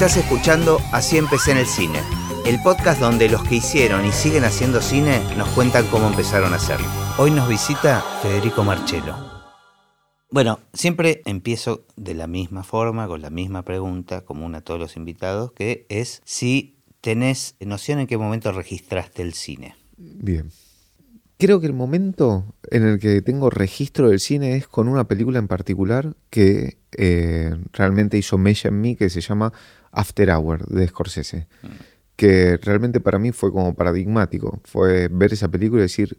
Estás escuchando Así empecé en el cine, el podcast donde los que hicieron y siguen haciendo cine nos cuentan cómo empezaron a hacerlo. Hoy nos visita Federico Marchelo. Bueno, siempre empiezo de la misma forma, con la misma pregunta, común a todos los invitados, que es si tenés noción en qué momento registraste el cine. Bien. Creo que el momento en el que tengo registro del cine es con una película en particular que eh, realmente hizo mella en mí, que se llama After Hour de Scorsese. Mm. Que realmente para mí fue como paradigmático. Fue ver esa película y decir,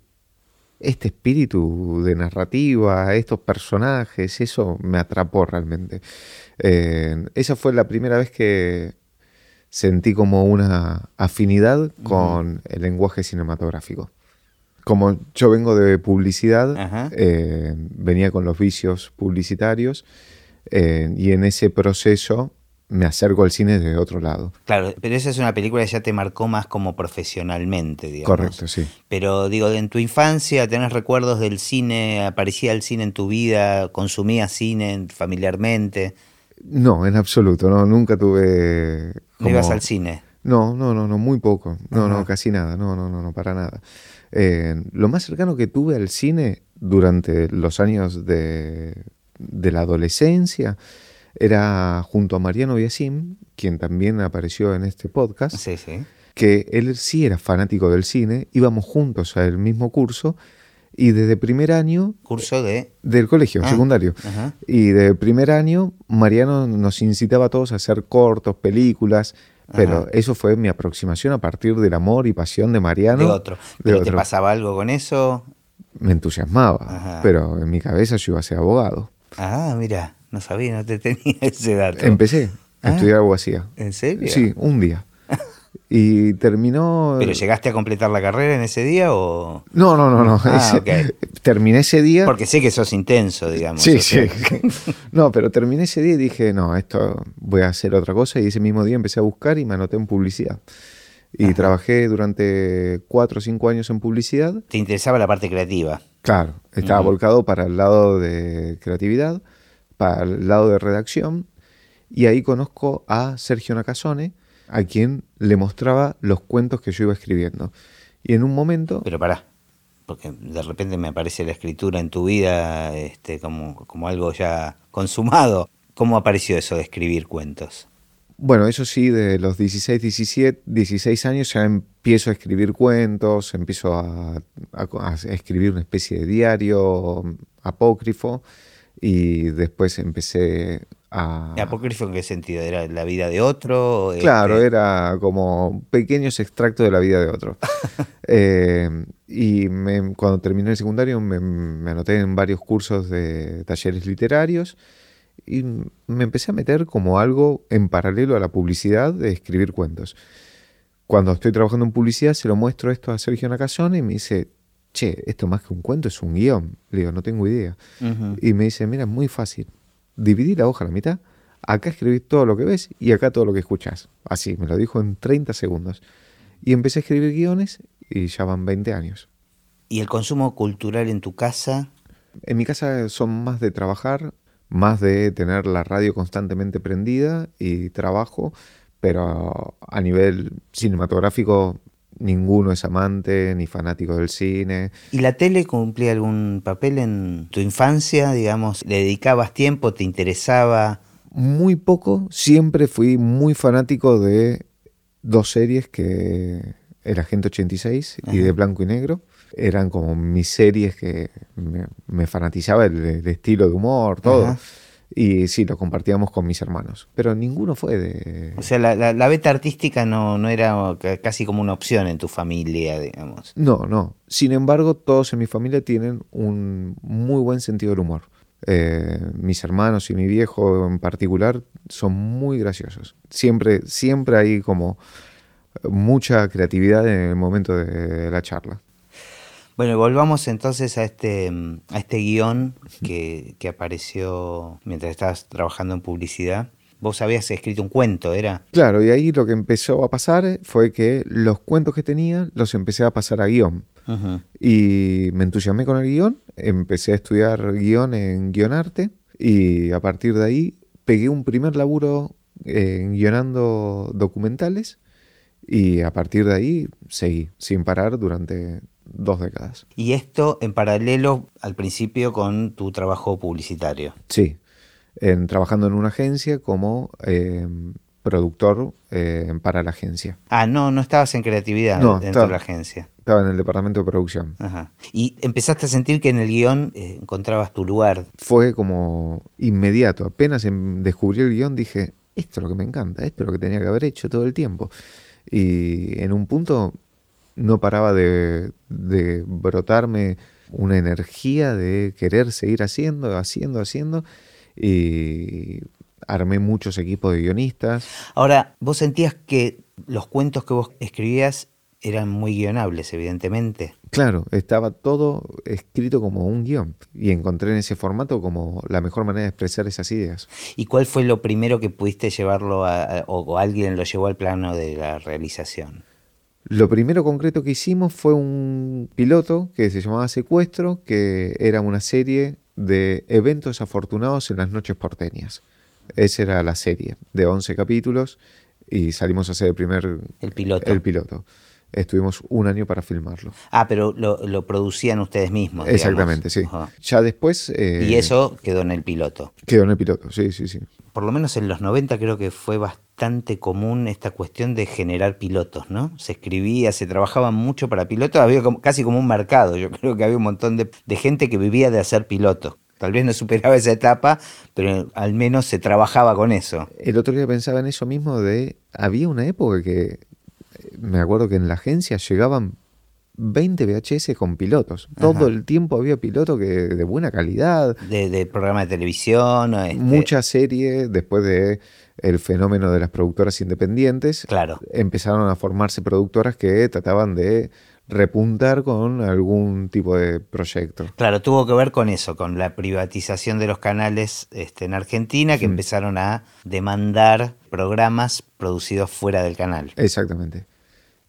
este espíritu de narrativa, estos personajes, eso me atrapó realmente. Eh, esa fue la primera vez que sentí como una afinidad con el lenguaje cinematográfico como yo vengo de publicidad, eh, venía con los vicios publicitarios eh, y en ese proceso me acerco al cine de otro lado. Claro, pero esa es una película que ya te marcó más como profesionalmente, digamos. Correcto, sí. Pero digo, en tu infancia, ¿tenés recuerdos del cine? ¿Aparecía el cine en tu vida? ¿Consumías cine familiarmente? No, en absoluto, no, nunca tuve... ¿No ibas al cine? No, no, no, no, muy poco. No, no, casi nada. No, no, no, no, para nada. Eh, lo más cercano que tuve al cine durante los años de, la adolescencia era junto a Mariano Biasim, quien también apareció en este podcast. Sí, sí. Que él sí era fanático del cine, íbamos juntos al mismo curso y desde primer año... ¿Curso de...? Del colegio, ah, secundario. Y de primer año Mariano nos incitaba a todos a hacer cortos, películas, pero eso fue mi aproximación a partir del amor y pasión de Mariano. De otro. ¿Pero te pasaba algo con eso? Me entusiasmaba, pero en mi cabeza yo iba a ser abogado. Ah, mira, no sabía, no te tenía ese dato. Empecé a ah, estudiar abogacía. ¿En serio? Sí, un día. Y terminó. ¿Pero llegaste a completar la carrera en ese día o.? No, no, no, no. Ah, terminé ese día. Porque sé que sos intenso, digamos. Sí, sí. no, pero terminé ese día y dije, no, esto voy a hacer otra cosa. Y ese mismo día empecé a buscar y me anoté en publicidad. Y trabajé durante cuatro o cinco años en publicidad. ¿Te interesaba la parte creativa? Claro, estaba volcado para el lado de creatividad, para el lado de redacción. Y ahí conozco a Sergio Nakazone a quien le mostraba los cuentos que yo iba escribiendo. Y en un momento... Pero pará, porque de repente me aparece la escritura en tu vida este, como, como algo ya consumado. ¿Cómo apareció eso de escribir cuentos? Bueno, eso sí, de los 16, 17, 16 años ya empiezo a escribir cuentos, empiezo a, a escribir una especie de diario apócrifo y después empecé ¿Apócrifo en qué sentido? ¿Era la vida de otro? Claro, este era como pequeños extractos de la vida de otro. Eh, y cuando terminé el secundario me, anoté en varios cursos de talleres literarios y me empecé a meter como algo en paralelo a la publicidad de escribir cuentos. Cuando estoy trabajando en publicidad se lo muestro esto a Sergio Nakazone y me dice, che, esto más que un cuento es un guion. Le digo, no tengo idea. Y me dice, mira, es muy fácil dividí la hoja a la mitad, acá escribís todo lo que ves y acá todo lo que escuchas. Así, me lo dijo en 30 segundos. Y empecé a escribir guiones y ya van 20 años. ¿Y el consumo cultural en tu casa? En mi casa son más de trabajar, más de tener la radio constantemente prendida y trabajo, pero a nivel cinematográfico ninguno es amante ni fanático del cine. ¿Y la tele cumplía algún papel en tu infancia? Digamos, ¿le dedicabas tiempo? ¿Te interesaba? Muy poco. Siempre fui muy fanático de dos series que era Agente 86 y de Blanco y Negro. Eran como mis series que me, fanatizaba el, estilo de humor, todo. Y sí, lo compartíamos con mis hermanos. Pero ninguno fue de. O sea, la, beta artística no, no era casi como una opción en tu familia, digamos. No, no. Sin embargo, todos en mi familia tienen un muy buen sentido del humor. Eh, mis hermanos y mi viejo en particular son muy graciosos. Siempre, siempre hay como mucha creatividad en el momento de la charla. Bueno, volvamos entonces a este, a este guion que, apareció mientras estabas trabajando en publicidad. Vos habías escrito un cuento, ¿era? Claro, y ahí lo que empezó a pasar fue que los cuentos que tenía los empecé a pasar a guion. Y me entusiasmé con el guion, empecé a estudiar guion en guionarte y a partir de ahí pegué un primer laburo eh, guionando documentales y a partir de ahí seguí sin parar durante dos décadas. Y esto en paralelo al principio con tu trabajo publicitario. Sí, en, trabajando en una agencia como eh, productor eh, para la agencia. Ah, no, no estabas en creatividad No, dentro estaba- de la agencia. Estaba en el departamento de producción. Ajá. Y empezaste a sentir que en el guion eh, encontrabas tu lugar. Fue como inmediato. Apenas em- descubrí el guion dije, esto es lo que me encanta, esto es lo que tenía que haber hecho todo el tiempo. Y en un punto no paraba de, de brotarme una energía de querer seguir haciendo, haciendo, haciendo. Y armé muchos equipos de guionistas. Ahora, vos sentías que los cuentos que vos escribías eran muy guionables, evidentemente. Claro, estaba todo escrito como un guion y encontré en ese formato como la mejor manera de expresar esas ideas. ¿Y cuál fue lo primero que pudiste llevarlo a, o alguien lo llevó al plano de la realización? Lo primero concreto que hicimos fue un piloto que se llamaba Secuestro, que era una serie de eventos afortunados en las noches porteñas. Esa era la serie, de 11 capítulos, y salimos a hacer el primer El piloto. el piloto. Estuvimos un año para filmarlo. Ah, pero lo, lo producían ustedes mismos. digamos. Exactamente, sí. Ajá. Ya después... eh, Y eso quedó en el piloto. Quedó en el piloto, sí, sí, sí. Por lo menos en los 90 creo que fue bastante común esta cuestión de generar pilotos, ¿no? Se escribía, se trabajaba mucho para pilotos, había como- casi como un mercado. Yo creo que había un montón de, de gente que vivía de hacer pilotos. Tal vez no superaba esa etapa, pero al menos se trabajaba con eso. El otro día pensaba en eso mismo de... Había una época que... eh, Me acuerdo que en la agencia llegaban 20 VHS con pilotos. Todo el tiempo había piloto que de buena calidad. De, de programa de televisión. este- Mucha serie después de el fenómeno de las productoras independientes. Claro. Empezaron a formarse productoras que trataban de repuntar con algún tipo de proyecto. Claro, tuvo que ver con eso, con la privatización de los canales este, en Argentina, que Mm. empezaron a demandar programas producidos fuera del canal. Exactamente.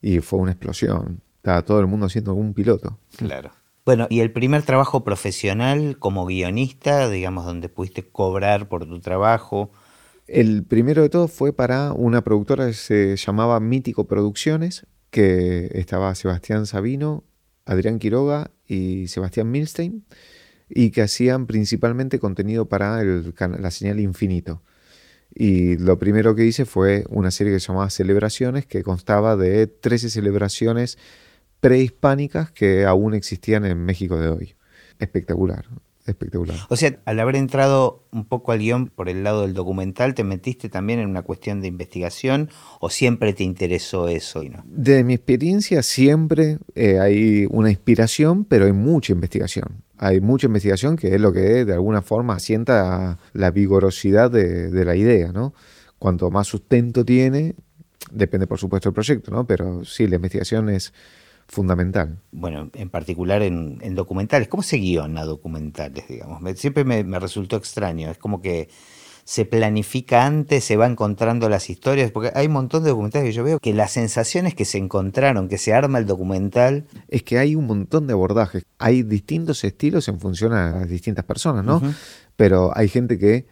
Y fue una explosión. Estaba todo el mundo haciendo un piloto. Claro. Bueno, y el primer trabajo profesional como guionista, digamos, donde pudiste cobrar por tu trabajo. El primero de todo fue para una productora que se llamaba Mítico Producciones, que estaba Sebastián Sabino, Adrián Quiroga y Sebastián Milstein, y que hacían principalmente contenido para la señal Infinito. Y lo primero que hice fue una serie que se llamaba Celebraciones, que constaba de 13 celebraciones prehispánicas que aún existían en México de hoy. Espectacular, espectacular. O sea, al haber entrado un poco al guion por el lado del documental, ¿te metiste también en una cuestión de investigación o siempre te interesó eso? Y no? De mi experiencia siempre eh, hay una inspiración, pero hay mucha investigación. Hay mucha investigación que es lo que de alguna forma asienta la vigorosidad de, de la idea, ¿no? Cuanto más sustento tiene, depende por supuesto del proyecto, ¿no? Pero sí, la investigación es fundamental. Bueno, en particular en, en documentales. ¿Cómo se guiona documentales, digamos? Me- siempre me, me resultó extraño. Es como que se planifica antes, se va encontrando las historias, porque hay un montón de documentales que yo veo que las sensaciones que se encontraron, que se arma el documental, Es que hay un montón de abordajes. Hay distintos estilos en función a las distintas personas, ¿no? Pero hay gente que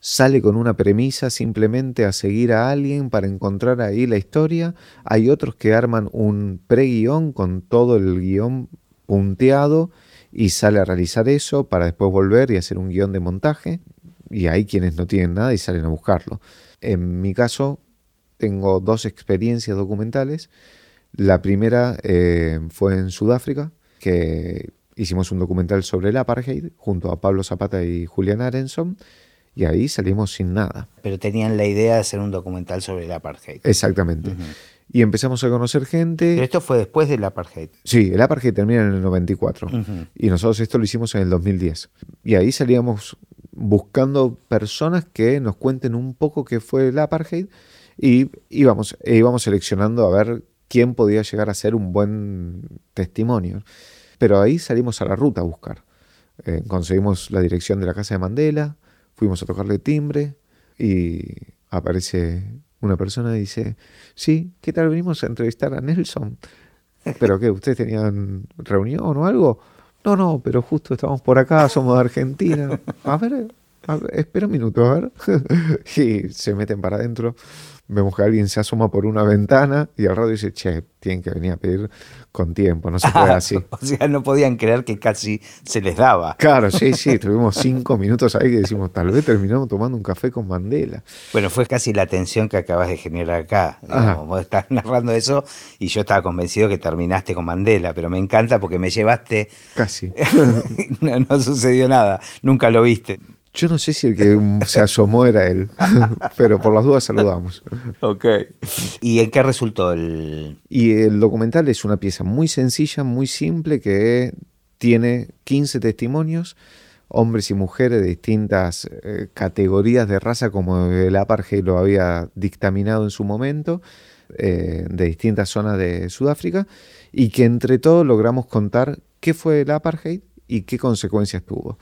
sale con una premisa simplemente a seguir a alguien para encontrar ahí la historia. Hay otros que arman un pre-guión con todo el guion punteado y sale a realizar eso para después volver y hacer un guion de montaje. Y hay quienes no tienen nada y salen a buscarlo. En mi caso, tengo dos experiencias documentales. La primera eh, fue en Sudáfrica, que hicimos un documental sobre el apartheid junto a Pablo Zapata y Julián Arenson, y ahí salimos sin nada. pero tenían la idea de hacer un documental sobre el apartheid. Exactamente. Ujú. Y empezamos a conocer Pero gente. esto fue después del apartheid. Sí, el apartheid termina en el 94. Ujú. Y nosotros esto lo hicimos en el 2010. Y ahí salíamos buscando personas que nos cuenten un poco qué fue el apartheid y íbamos, e íbamos seleccionando a ver quién podía llegar a ser un buen testimonio. Pero ahí salimos a la ruta a buscar. Eh, conseguimos la dirección de la casa de Mandela, fuimos a tocarle timbre y aparece una persona y dice, sí, ¿qué tal venimos a entrevistar a Nelson? ¿Pero qué? ¿Ustedes tenían reunión o algo? No, no, pero justo estamos por acá, somos de Argentina. A ver, espera un minuto, a ver. y se meten para adentro. Vemos que alguien se asoma por una ventana y al rato dice, che, tienen que venir a pedir con tiempo, no se puede así. o sea, no podían creer que casi se les daba. Claro, sí, sí, tuvimos cinco minutos ahí que decimos, tal vez terminamos tomando un café con Mandela. Bueno, fue casi la tensión que acabas de generar acá. vos estás narrando eso y yo estaba convencido que terminaste con Mandela, pero me encanta porque me llevaste... Casi. no sucedió nada, nunca lo viste. Yo no sé si el que se asomó era él, pero por las dudas saludamos. Ok. ¿Y en qué resultó el...? Y el documental es una pieza muy sencilla, muy simple, que tiene 15 testimonios, hombres y mujeres de distintas eh, categorías de raza, como el apartheid lo había dictaminado en su momento, eh, de distintas zonas de Sudáfrica, y que entre todos logramos contar qué fue el apartheid y qué consecuencias tuvo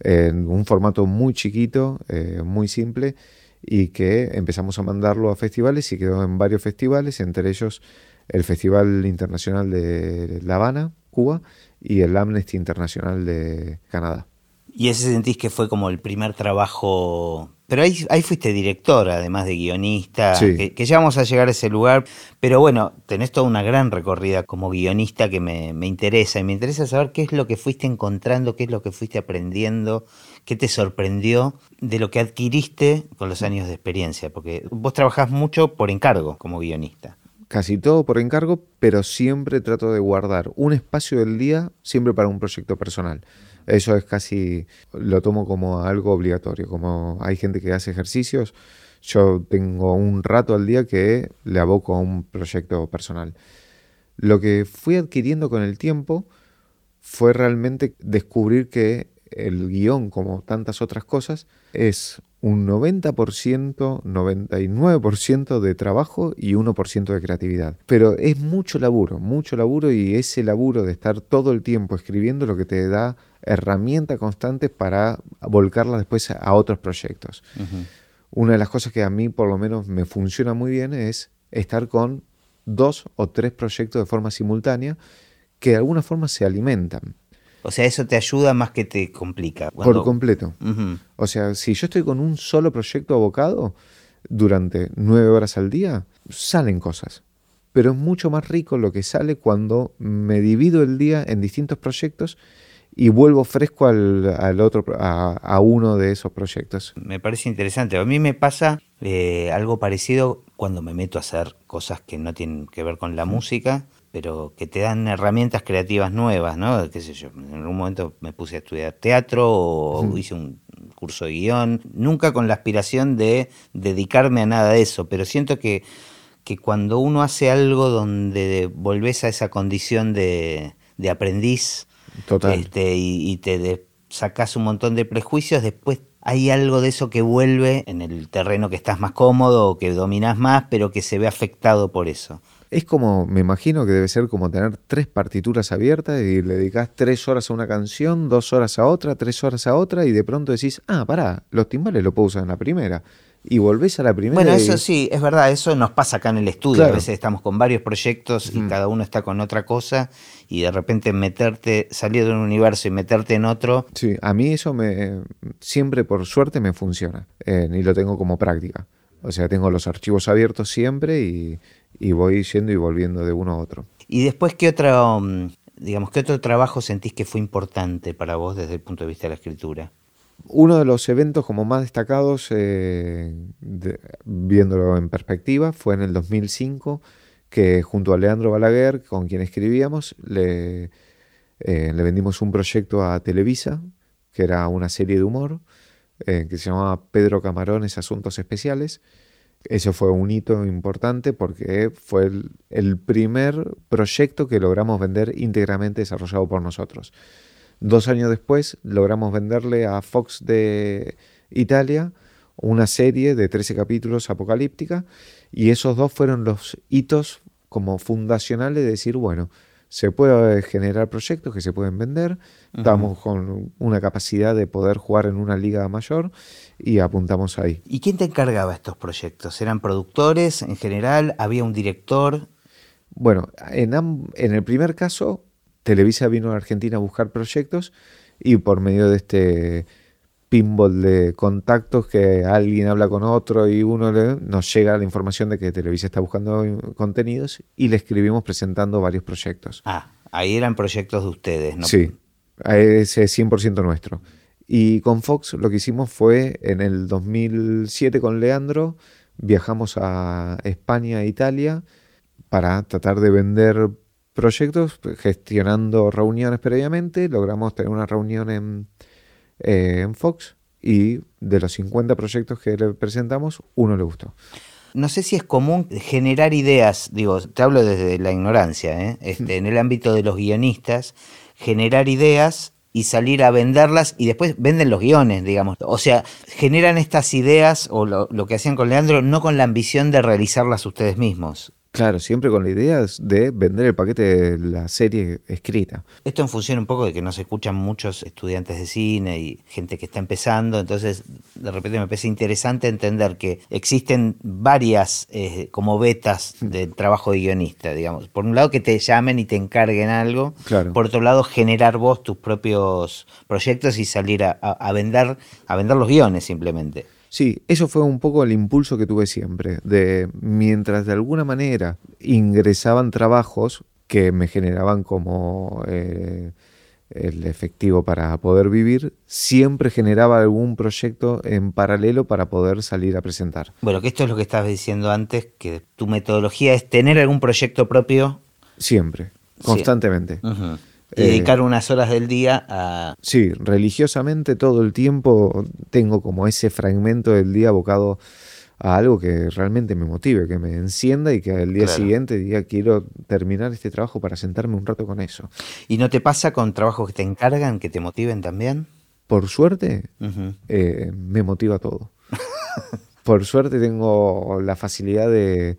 en un formato muy chiquito, eh, muy simple, y que empezamos a mandarlo a festivales y quedó en varios festivales, entre ellos el Festival Internacional de La Habana, Cuba, y el Amnesty Internacional de Canadá. ¿Y ese sentís que fue como el primer trabajo pero ahí, ahí fuiste director, además de guionista, que, ya vamos a llegar a ese lugar. Pero bueno, tenés toda una gran recorrida como guionista que me, me, interesa. Y me interesa saber qué es lo que fuiste encontrando, qué es lo que fuiste aprendiendo, qué te sorprendió de lo que adquiriste con los años de experiencia. Porque vos trabajás mucho por encargo como guionista. Casi todo por encargo, pero siempre trato de guardar un espacio del día siempre para un proyecto personal. Eso es casi, lo tomo como algo obligatorio, como hay gente que hace ejercicios, yo tengo un rato al día que le aboco a un proyecto personal. Lo que fui adquiriendo con el tiempo fue realmente descubrir que el guion, como tantas otras cosas, es un 90%, 99% de trabajo y 1% de creatividad. Pero es mucho laburo, mucho laburo y ese laburo de estar todo el tiempo escribiendo lo que te da herramientas constantes para volcarla después a otros proyectos. Una de las cosas que a mí por lo menos me funciona muy bien es estar con dos o tres proyectos de forma simultánea que de alguna forma se alimentan. O sea, eso te ayuda más que te complica. Por completo. O sea, si yo estoy con un solo proyecto abocado durante nueve horas al día, salen cosas. Pero es mucho más rico lo que sale cuando me divido el día en distintos proyectos y vuelvo fresco al, otro, a, uno de esos proyectos. Me parece interesante. A mí me pasa eh, algo parecido cuando me meto a hacer cosas que no tienen que ver con la música, pero que te dan herramientas creativas nuevas, ¿no? ¿Qué sé yo? En algún momento me puse a estudiar teatro o hice un curso de guion, nunca con la aspiración de dedicarme a nada de eso, pero siento que, que cuando uno hace algo donde volvés a esa condición de, de aprendiz, este, y, te sacas un montón de prejuicios, después hay algo de eso que vuelve en el terreno que estás más cómodo o que dominas más, pero que se ve afectado por eso. Es como, me imagino que debe ser como tener tres partituras abiertas y le dedicas tres horas a una canción, dos horas a otra, tres horas a otra y de pronto decís, ah, pará, los timbales lo puedo usar en la primera y volvés a la primera. Bueno, eso sí, es verdad, eso nos pasa acá en el estudio. A veces estamos con varios proyectos y cada uno está con otra cosa y de repente meterte, salir de un universo y meterte en otro. Sí, a mí eso me siempre por suerte me funciona eh, y lo tengo como práctica. O sea, tengo los archivos abiertos siempre y, y voy yendo y volviendo de uno a otro. ¿Y después qué otro, mm, digamos, qué otro trabajo sentís que fue importante para vos desde el punto de vista de la escritura? Uno de los eventos como más destacados, eh, viéndolo en perspectiva, fue en el 2005, que junto a Leandro Balaguer, con quien escribíamos, le, eh, le vendimos un proyecto a Televisa, que era una serie de humor, eh, que se llamaba Pedro Camarones Asuntos Especiales. Eso fue un hito importante porque fue el primer proyecto que logramos vender íntegramente desarrollado por nosotros. Dos años después logramos venderle a Fox de Italia una serie de 13 capítulos apocalíptica y esos dos fueron los hitos como fundacionales de decir, bueno, se puede generar proyectos que se pueden vender, estamos con una capacidad de poder jugar en una liga mayor y apuntamos ahí. ¿Y quién te encargaba estos proyectos? ¿Eran productores en general? ¿Había un director? Bueno, en, en el primer caso Televisa vino a Argentina a buscar proyectos y por medio de este pinball de contactos que alguien habla con otro y uno le, nos llega la información de que Televisa está buscando contenidos y le escribimos presentando varios proyectos. Ah, ahí eran proyectos de ustedes, ¿no? Sí, ese es 100% nuestro. Y con Fox lo que hicimos fue en el 2007 con Leandro, viajamos a España e Italia para tratar de vender proyectos, gestionando reuniones previamente. Logramos tener una reunión en, eh, en Fox y de los 50 proyectos que le presentamos, uno le gustó. No sé si es común generar ideas, digo, te hablo desde la ignorancia, ¿eh? este, en el ámbito de los guionistas, generar ideas y salir a venderlas y después venden los guiones, digamos. O sea, generan estas ideas o lo que hacían con Leandro no con la ambición de realizarlas ustedes mismos, Claro, siempre con la idea de vender el paquete de la serie escrita. Esto en función un poco de que nos escuchan muchos estudiantes de cine y gente que está empezando, entonces de repente me parece interesante entender que existen varias eh, como betas mm. del trabajo de guionista, digamos. Por un lado que te llamen y te encarguen algo, claro. por otro lado generar vos tus propios proyectos y salir a vender, a vender los guiones simplemente. Sí, eso fue un poco el impulso que tuve siempre, de mientras de alguna manera ingresaban trabajos que me generaban como eh, el efectivo para poder vivir, siempre generaba algún proyecto en paralelo para poder salir a presentar. Bueno, que esto es lo que estabas diciendo antes, que tu metodología es tener algún proyecto propio. Siempre, constantemente. Y dedicar unas horas del día a... Sí, religiosamente todo el tiempo tengo como ese fragmento del día abocado a algo que realmente me motive, que me encienda y que al día siguiente diga quiero terminar este trabajo para sentarme un rato con eso. ¿Y no te pasa con trabajos que te encargan, que te motiven también? Por suerte, eh, me motiva todo. Por suerte tengo la facilidad de,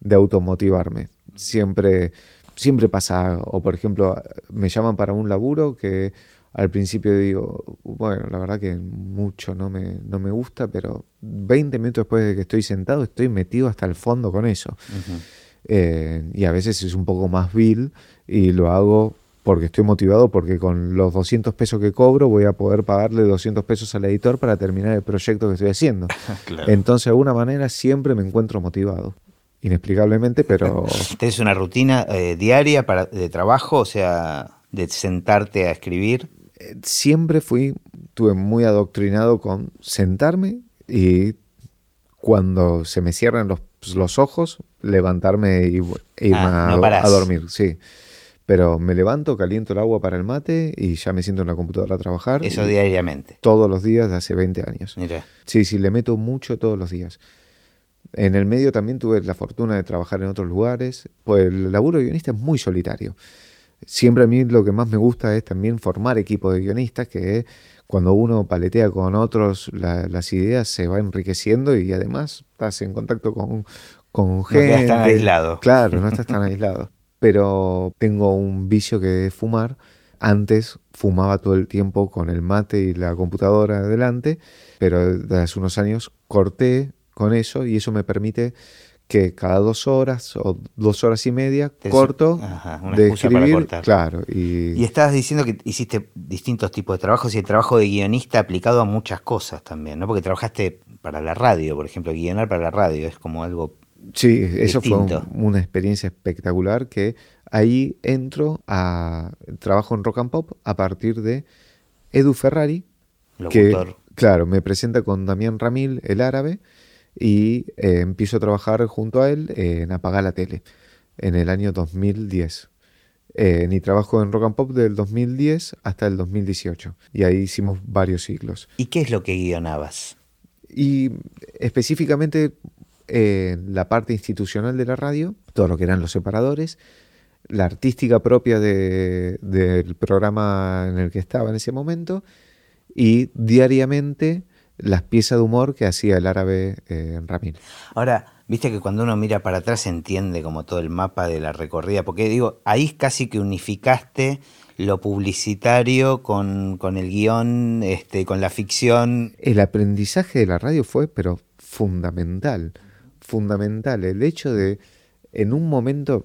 de automotivarme. Siempre siempre pasa, o por ejemplo, me llaman para un laburo que al principio digo, bueno, la verdad que mucho no me, no me gusta, pero 20 minutos después de que estoy sentado estoy metido hasta el fondo con eso. Eh, y a veces es un poco más vil y lo hago porque estoy motivado, porque con los 200 pesos que cobro voy a poder pagarle 200 pesos al editor para terminar el proyecto que estoy haciendo. Entonces, de alguna manera, siempre me encuentro motivado inexplicablemente, pero... ¿Tienes una rutina eh, diaria para, de trabajo, o sea, de sentarte a escribir? Siempre fui, tuve muy adoctrinado con sentarme y cuando se me cierran los, los ojos, levantarme y, e irme ah, a, dormir, sí. Pero me levanto, caliento el agua para el mate y ya me siento en la computadora a trabajar. Eso diariamente. Todos los días de hace 20 años. Mira. Sí, sí, le meto mucho todos los días. En el medio también tuve la fortuna de trabajar en otros lugares, pues el laburo de guionista es muy solitario. Siempre a mí lo que más me gusta es también formar equipos de guionistas, que cuando uno paletea con otros las ideas se va enriqueciendo y además estás en contacto con, con gente. No estás tan aislado. Claro, no estás tan aislado. Pero tengo un vicio que es fumar. Antes fumaba todo el tiempo con el mate y la computadora delante, pero desde hace unos años corté con eso y eso me permite que cada dos horas o dos horas y media corto de escribir, claro. Y... y estabas diciendo que hiciste distintos tipos de trabajos y el trabajo de guionista aplicado a muchas cosas también, ¿no? Porque trabajaste para la radio, por ejemplo, guionar para la radio es como algo Sí, eso fue una experiencia espectacular que ahí entro a trabajo en Rock and Pop a partir de Edu Ferrari, que claro, me presenta con Damián Ramil, el árabe, y eh, empiezo a trabajar junto a él en Apagar la Tele en el año 2010. Eh, y trabajo en Rock and Pop del 2010 hasta el 2018. Y ahí hicimos varios ciclos. ¿Y qué es lo que guionabas? Y específicamente eh, la parte institucional de la radio, todo lo que eran los separadores, la artística propia del programa en el que estaba en ese momento y diariamente las piezas de humor que hacía el árabe eh, Ramil. Ahora, viste que cuando uno mira para atrás se entiende como todo el mapa de la recorrida, porque digo, ahí casi que unificaste lo publicitario con, con el guion, este, con la ficción. El aprendizaje de la radio fue, pero fundamental, fundamental. El hecho de, en un momento,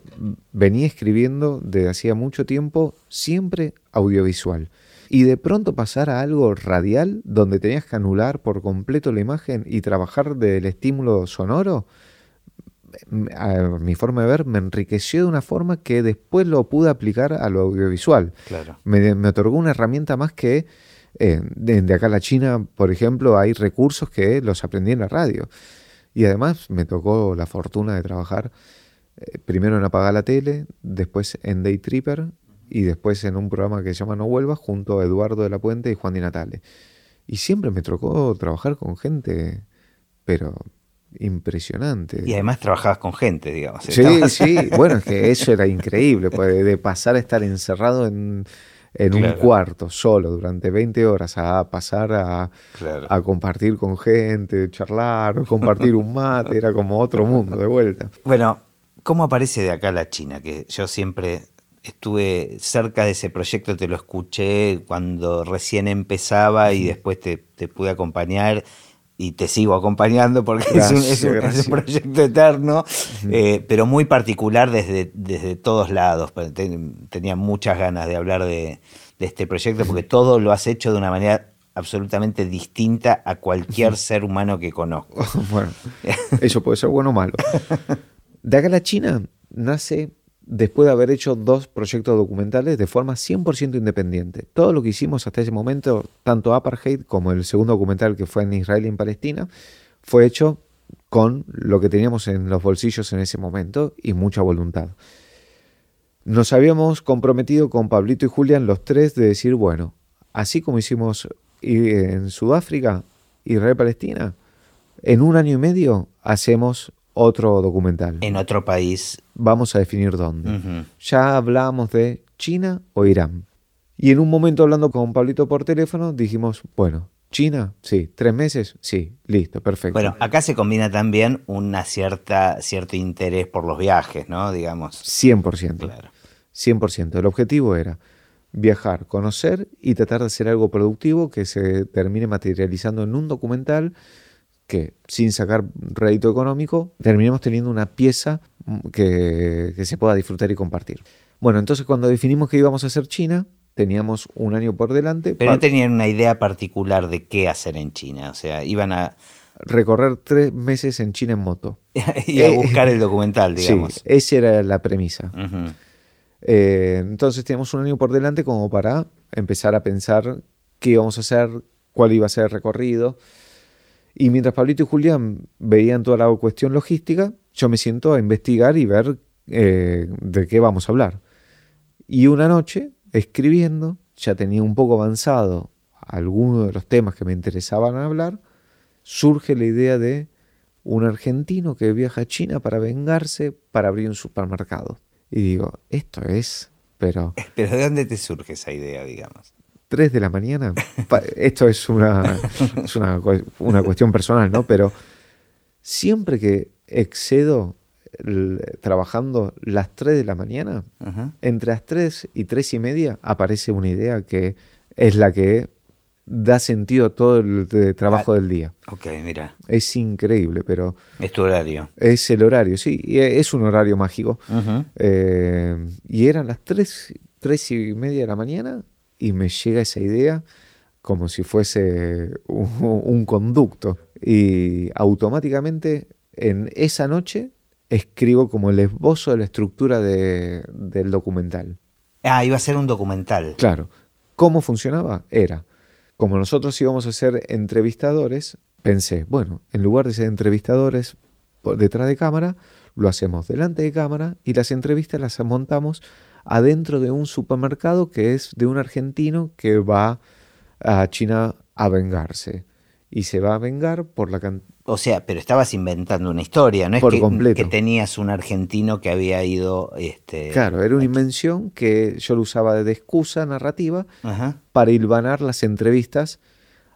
venía escribiendo desde hacía mucho tiempo, siempre audiovisual y de pronto pasar a algo radial donde tenías que anular por completo la imagen y trabajar del estímulo sonoro, a mi forma de ver, me enriqueció de una forma que después lo pude aplicar a lo audiovisual. Claro. Me, me otorgó una herramienta más que eh, de, de acá a la China, por ejemplo, hay recursos que los aprendí en la radio. Y además me tocó la fortuna de trabajar eh, primero en Apagar la Tele, después en Day Tripper y después en un programa que se llama No Vuelvas junto a Eduardo de la Puente y Juan Di Natale. Y siempre me tocó trabajar con gente, pero impresionante. Y además trabajabas con gente, digamos. Sí, sí, bueno, es que eso era increíble, pues, de pasar a estar encerrado en, en un cuarto solo durante 20 horas a pasar a, Claro. a compartir con gente, charlar, compartir un mate, era como otro mundo de vuelta. Bueno, ¿cómo aparece de acá la China? Que yo siempre estuve cerca de ese proyecto, te lo escuché cuando recién empezaba y después te, te pude acompañar y te sigo acompañando porque es, un, es un- es proyecto eterno, eh, pero muy particular desde, desde todos lados. Ten- Tenía muchas ganas de hablar de, de este proyecto porque todo lo has hecho de una manera absolutamente distinta a cualquier ser humano que conozco. bueno, eso puede ser bueno o malo. De acá a la China nace después de haber hecho dos proyectos documentales de forma 100% independiente. Todo lo que hicimos hasta ese momento, tanto Apartheid como el segundo documental que fue en Israel y en Palestina, fue hecho con lo que teníamos en los bolsillos en ese momento y mucha voluntad. Nos habíamos comprometido con Pablito y Julián los tres de decir, bueno, así como hicimos i- en Sudáfrica, Israel-Palestina, en un año y medio hacemos otro documental. En otro país. Vamos a definir dónde. Ya hablábamos de China o Irán. Y en un momento hablando con Pablito por teléfono dijimos, bueno, China, sí, tres meses, sí, listo, perfecto. Bueno, acá se combina también una cierta cierto interés por los viajes, ¿no? Digamos. 100%. Claro. 100%. El objetivo era viajar, conocer y tratar de hacer algo productivo que se termine materializando en un documental que, sin sacar rédito económico, terminemos teniendo una pieza mm, que, que se pueda disfrutar y compartir. Bueno, entonces cuando definimos que íbamos a hacer China, teníamos un año por delante Pero no tenían una idea particular de qué hacer en China. O sea, iban a, recorrer tres meses en China en moto. y a Eh, buscar el documental, digamos. Sí, esa era la premisa. Eh, entonces teníamos un año por delante como para empezar a pensar qué íbamos a hacer, cuál iba a ser el recorrido. Y mientras Pablito y Julián veían toda la cuestión logística, yo me siento a investigar y ver eh, de qué vamos a hablar. Y una noche, escribiendo, ya tenía un poco avanzado algunos de los temas que me interesaban hablar, surge la idea de un argentino que viaja a China para vengarse, para abrir un supermercado. Y digo, esto es, pero Pero ¿de dónde te surge esa idea, digamos? 3 de la mañana, esto es una, es una, cu- una cuestión personal, ¿no? Pero siempre que excedo el- trabajando las 3 de la mañana, entre las 3 y 3 y media aparece una idea que es la que da sentido a todo el de- trabajo del día. Ok, mira, Es increíble, pero es tu horario. es el horario, sí, y es un horario mágico. Eh, y eran las 3, tres y media de la mañana y me llega esa idea como si fuese un, un conducto. Y automáticamente en esa noche escribo como el esbozo de la estructura de- del documental. Ah, iba a ser un documental. Claro, ¿cómo funcionaba? Era, como nosotros íbamos a ser entrevistadores, pensé, bueno, en lugar de ser entrevistadores detrás de cámara, lo hacemos delante de cámara y las entrevistas las montamos adentro de un supermercado que es de un argentino que va a China a vengarse. Y se va a vengar por la cantidad... O sea, pero estabas inventando una historia, no es Por que, completo. que tenías un argentino que había ido. Este, Claro, era una invención que yo lo usaba de excusa narrativa Ajá. para hilvanar las entrevistas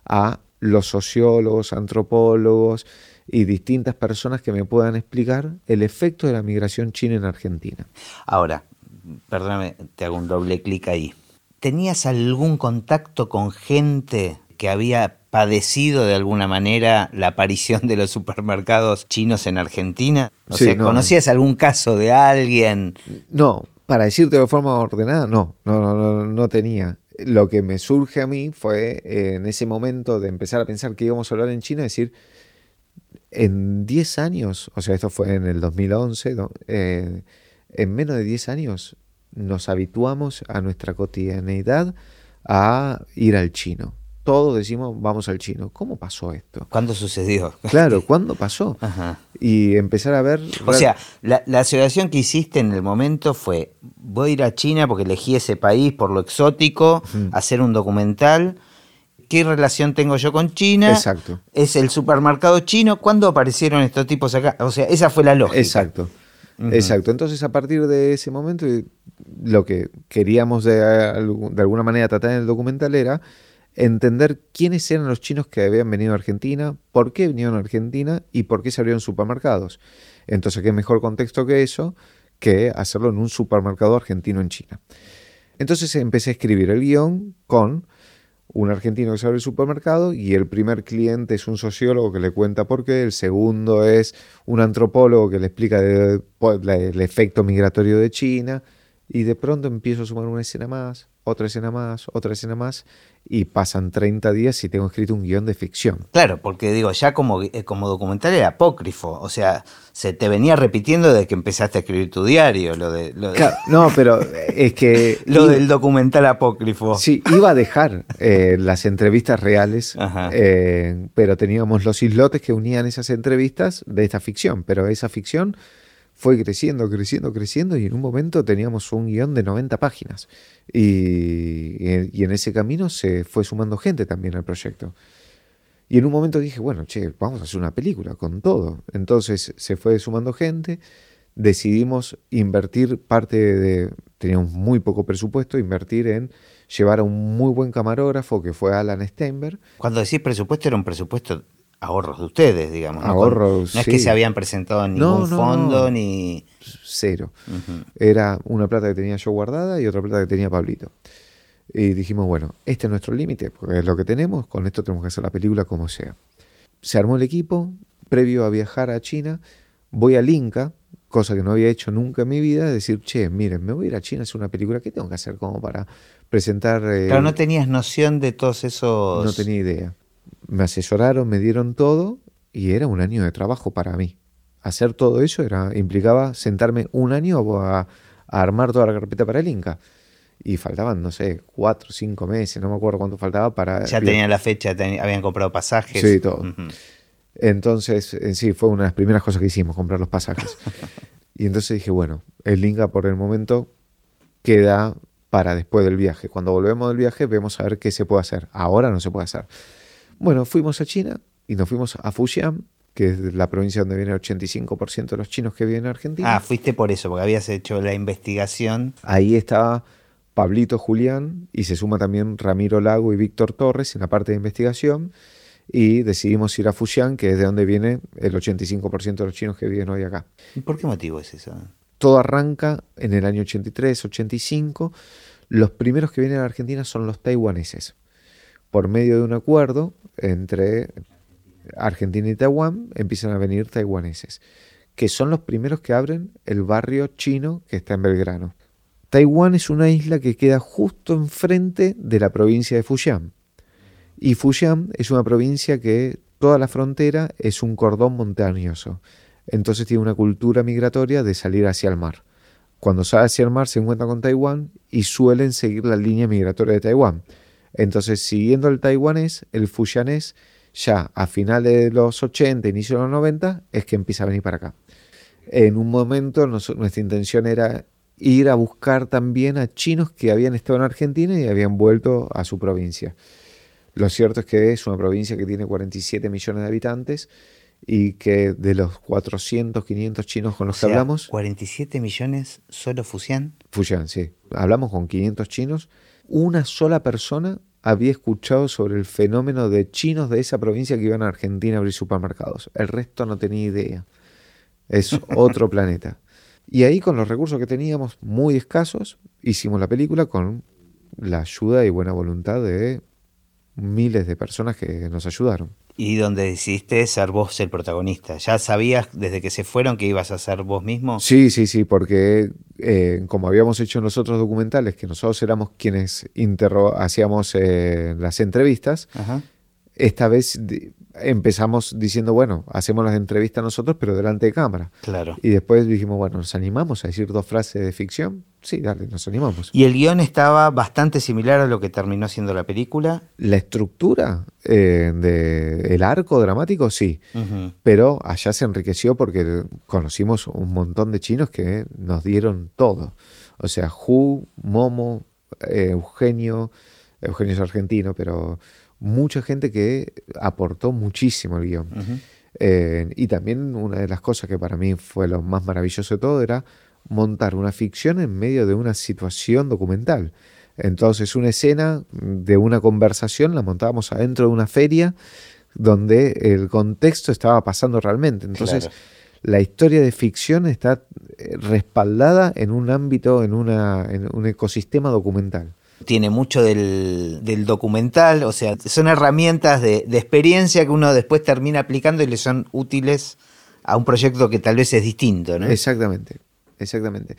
a los sociólogos, antropólogos y distintas personas que me puedan explicar el efecto de la migración china en Argentina. Ahora, perdóname, te hago un doble clic ahí. ¿Tenías algún contacto con gente que había padecido de alguna manera la aparición de los supermercados chinos en Argentina? O Sí, sea, no. ¿conocías algún caso de alguien? No, para decirte de forma ordenada, no, no, no, no, no tenía. lo que me surge a mí fue eh, en ese momento de empezar a pensar que íbamos a hablar en China, decir, en 10 años, o sea, esto fue en el 2011, eh, en menos de 10 años nos habituamos a nuestra cotidianeidad a ir al chino. Todos decimos, vamos al chino. ¿Cómo pasó esto? ¿Cuándo sucedió? Claro, ¿cuándo pasó? Y empezar a ver... O sea, la, la asociación que hiciste en el momento fue, voy a ir a China porque elegí ese país por lo exótico, hacer un documental ¿Qué relación tengo yo con China? Exacto. Es el supermercado chino. ¿Cuándo aparecieron estos tipos acá? O sea, esa fue la lógica. Exacto. Exacto. Entonces, a partir de ese momento, lo que queríamos de, de, alguna manera tratar en el documental era entender quiénes eran los chinos que habían venido a Argentina, por qué vinieron a Argentina y por qué se abrieron supermercados. Entonces, ¿qué mejor contexto que eso que hacerlo en un supermercado argentino en China? Entonces empecé a escribir el guion con un argentino que se abre el supermercado y el primer cliente es un sociólogo que le cuenta por qué, el segundo es un antropólogo que le explica el efecto migratorio de China y de pronto empiezo a sumar una escena más, otra escena más, otra escena más, y pasan 30 días y tengo escrito un guion de ficción. Claro, porque digo, ya como, eh, como documental era apócrifo, o sea, se te venía repitiendo desde que empezaste a escribir tu diario, lo de... no, pero es que... lo del documental apócrifo. Sí, iba a dejar eh, las entrevistas reales, eh, pero teníamos los islotes que unían esas entrevistas de esta ficción, pero esa ficción fue creciendo, creciendo, creciendo y en un momento teníamos un guion de 90 páginas. Y, en ese camino se fue sumando gente también al proyecto. Y en un momento dije, bueno, che, vamos a hacer una película con todo. Entonces se fue sumando gente, decidimos invertir parte de, teníamos muy poco presupuesto, invertir en llevar a un muy buen camarógrafo que fue Alan Steinberg. Cuando decís presupuesto era un presupuesto ahorros de ustedes, digamos. Ahorros. No, es que se habían presentado en ningún fondo ni. Cero. Era una plata que tenía yo guardada y otra plata que tenía Pablito. Y dijimos, bueno, este es nuestro límite, porque es lo que tenemos, con esto tenemos que hacer la película como sea. Se armó el equipo, previo a viajar a China, voy al Inca, cosa que no había hecho nunca en mi vida, decir, che, miren, me voy a ir a China a hacer una película, ¿qué tengo que hacer como para presentar? Eh, Pero no tenías noción de todos esos... No tenía idea me asesoraron, me dieron todo y era un año de trabajo para mí. Hacer todo eso era, implicaba sentarme un año a, armar toda la carpeta para el Inca. Y faltaban, no sé, cuatro, cinco meses, no me acuerdo cuánto faltaba para... Ya tenían la fecha, habían comprado pasajes. Sí, todo. Entonces, en sí, fue una de las primeras cosas que hicimos, comprar los pasajes. y entonces dije, bueno, el Inca por el momento queda para después del viaje. Cuando volvemos del viaje, vemos a ver qué se puede hacer. Ahora no se puede hacer. Bueno, fuimos a China y nos fuimos a Fujian, que es la provincia donde viene el 85% de los chinos que viven en Argentina. Ah, fuiste por eso, porque habías hecho la investigación. Ahí estaba Pablito Julián y se suma también Ramiro Lago y Víctor Torres en la parte de investigación. Y decidimos ir a Fujian, que es de donde viene el 85% de los chinos que viven hoy acá. ¿Y por qué motivo es eso? Todo arranca en el año 83, 85. Los primeros que vienen a Argentina son los taiwaneses. Por medio de un acuerdo, entre Argentina y Taiwán empiezan a venir taiwaneses, que son los primeros que abren el barrio chino que está en Belgrano. Taiwán es una isla que queda justo enfrente de la provincia de Fujian. Y Fujian es una provincia que toda la frontera es un cordón montañoso. Entonces tiene una cultura migratoria de salir hacia el mar. Cuando sale hacia el mar se encuentra con Taiwán y suelen seguir la línea migratoria de Taiwán. Entonces, siguiendo el taiwanés, el fuyanés, ya a finales de los 80, inicio de los 90, es que empieza a venir para acá. En un momento nuestra intención era ir a buscar también a chinos que habían estado en Argentina y habían vuelto a su provincia. Lo cierto es que es una provincia que tiene 47 millones de habitantes y que de los 400, 500 chinos con los que hablamos... 47 millones solo Fujian. Fujian, sí. Hablamos con 500 chinos una sola persona había escuchado sobre el fenómeno de chinos de esa provincia que iban a Argentina a abrir supermercados. El resto no tenía idea. Es otro planeta. Y ahí con los recursos que teníamos muy escasos, hicimos la película con la ayuda y buena voluntad de miles de personas que nos ayudaron. Y donde decidiste ser vos el protagonista. ¿Ya sabías desde que se fueron que ibas a ser vos mismo? Sí, sí, sí, porque eh, como habíamos hecho en los otros documentales, que nosotros éramos quienes hacíamos eh, las entrevistas, esta vez empezamos diciendo, bueno, hacemos las entrevistas nosotros, pero delante de cámara. Claro. Y después dijimos, bueno, ¿nos animamos a decir dos frases de ficción? Sí, dale, nos animamos. ¿Y el guion estaba bastante similar a lo que terminó siendo la película? La estructura eh, del arco dramático, sí. Pero allá se enriqueció porque conocimos un montón de chinos que nos dieron todo. O sea, Hu, Momo, eh, Eugenio, Eugenio es argentino, pero mucha gente que aportó muchísimo al guion. Eh, y también una de las cosas que para mí fue lo más maravilloso de todo era montar una ficción en medio de una situación documental. Entonces una escena de una conversación la montábamos adentro de una feria donde el contexto estaba pasando realmente. Entonces la historia de ficción está eh, respaldada en un ámbito, en, una, en un ecosistema documental tiene mucho del, documental, o sea, son herramientas de, experiencia que uno después termina aplicando y le son útiles a un proyecto que tal vez es distinto, ¿no? Exactamente, exactamente.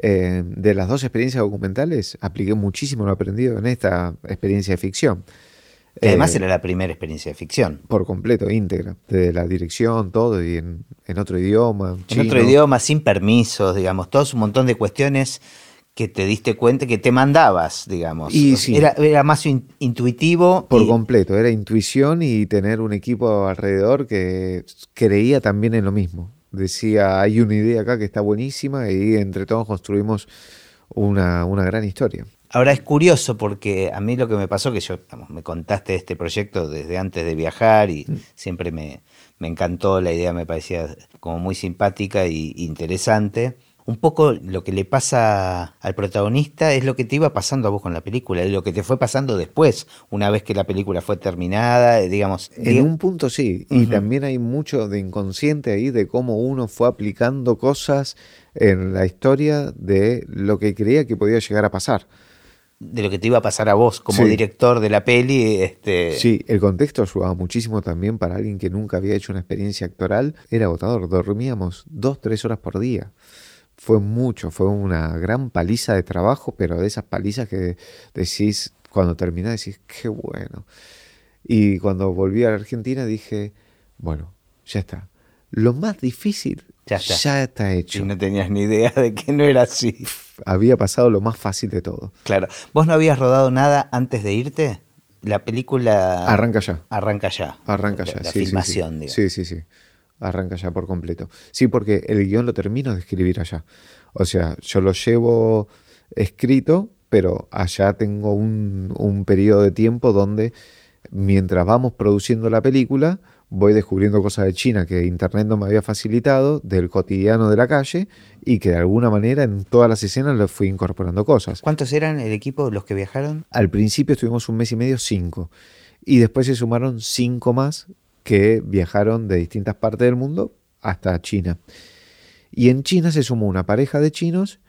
Eh, de las dos experiencias documentales, apliqué muchísimo lo aprendido en esta experiencia de ficción. además eh, era la primera experiencia de ficción. Por completo, íntegra. De la dirección, todo, y en, otro idioma. En otro idioma, sin permisos, digamos, todos un montón de cuestiones que te diste cuenta que te mandabas, digamos. Y era, era, más intuitivo. Por completo, era intuición y tener un equipo alrededor que creía también en lo mismo. Decía, hay una idea acá que está buenísima y entre todos construimos una, una gran historia. Ahora es curioso porque a mí lo que me pasó, que yo, me contaste de este proyecto desde antes de viajar y mm. siempre me, me encantó, la idea me parecía como muy simpática e interesante un poco lo que le pasa al protagonista es lo que te iba pasando a vos con la película, lo que te fue pasando después, una vez que la película fue terminada, eh, digamos. En un punto sí, y también hay mucho de inconsciente ahí de cómo uno fue aplicando cosas en la historia de lo que creía que podía llegar a pasar de lo que te iba a pasar a vos como director de la peli. Este... Sí, el contexto ayudaba muchísimo también para alguien que nunca había hecho una experiencia actoral. Era agotador, dormíamos dos, tres horas por día fue mucho, fue una gran paliza de trabajo, pero de esas palizas que decís, cuando terminás decís, qué bueno. Y cuando volví a la Argentina dije, bueno, ya está. Lo más difícil ya está, hecho. Y no tenías ni idea de que no era así. Había pasado lo más fácil de todo. Claro. ¿Vos no habías rodado nada antes de irte? La película... Arranca ya. Arranca ya. Arranca ya, la, filmación, sí, sí. Sí, sí, sí arranca ya por completo. Sí, porque el guion lo termino de escribir allá. O sea, yo lo llevo escrito, pero allá tengo un, un periodo de tiempo donde mientras vamos produciendo la película, voy descubriendo cosas de China que Internet no me había facilitado, del cotidiano de la calle, y que de alguna manera en todas las escenas le fui incorporando cosas. ¿Cuántos eran el equipo los que viajaron? Al principio estuvimos un mes y medio, cinco. Y después se sumaron cinco más que viajaron de distintas partes del mundo hasta China. Y en China se sumó una pareja de chinos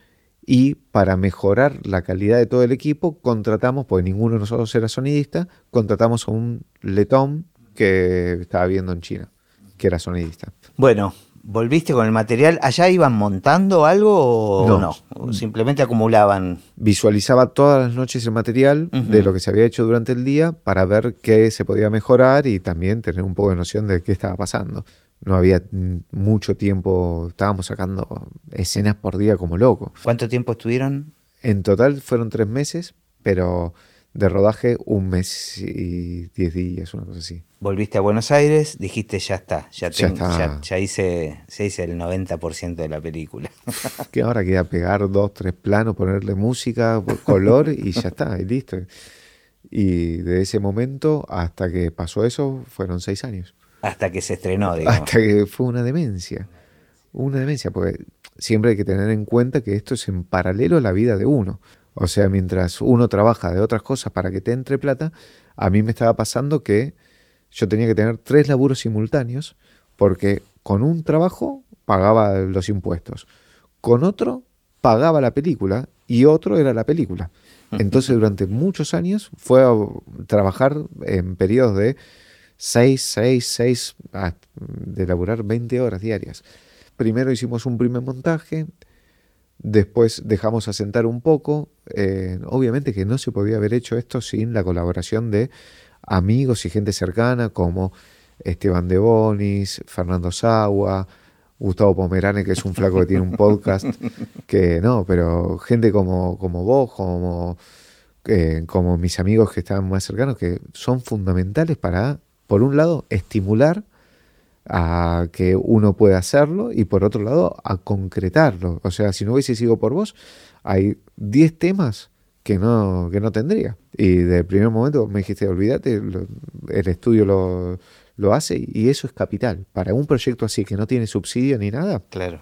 y para mejorar la calidad de todo el equipo contratamos, porque ninguno de nosotros era sonidista, contratamos a un letón que estaba viendo en China, que era sonidista. Bueno, ¿Volviste con el material? ¿Allá iban montando algo o no? simplemente acumulaban. Visualizaba todas las noches el material de lo que se había hecho durante el día para ver qué se podía mejorar y también tener un poco de noción de qué estaba pasando. No había mucho tiempo, estábamos sacando escenas por día como loco. ¿Cuánto tiempo estuvieron? En total fueron tres meses, pero de rodaje un mes y diez días, una cosa así. Volviste a Buenos Aires, dijiste ya está, ya, ya, hice, ya hice el 90% de la película. que ahora queda pegar dos, tres planos, ponerle música, color y ya está, y listo. Y de ese momento hasta que pasó eso fueron seis años. Hasta que se estrenó, digamos. Hasta que fue una demencia. Una demencia, porque siempre hay que tener en cuenta que esto es en paralelo a la vida de uno. O sea, mientras uno trabaja de otras cosas para que te entre plata, a mí me estaba pasando que yo tenía que tener tres laburos simultáneos porque con un trabajo pagaba los impuestos, con otro pagaba la película y otro era la película. Entonces durante muchos años fue a trabajar en periodos de 6, 6, 6, de laburar 20 horas diarias. Primero hicimos un primer montaje, después dejamos asentar un poco. Eh, obviamente que no se podía haber hecho esto sin la colaboración de amigos y gente cercana como Esteban de Bonis, Fernando Sagua, Gustavo Pomerane, que es un flaco que tiene un podcast, que no, pero gente como, como vos, como, eh, como mis amigos que están más cercanos, que son fundamentales para, por un lado, estimular a que uno pueda hacerlo y por otro lado a concretarlo. O sea, si no hubiese sido por vos, hay 10 temas que no, que no tendría. Y de primer momento me dijiste, olvídate, el estudio lo, lo hace y eso es capital. Para un proyecto así que no tiene subsidio ni nada, claro.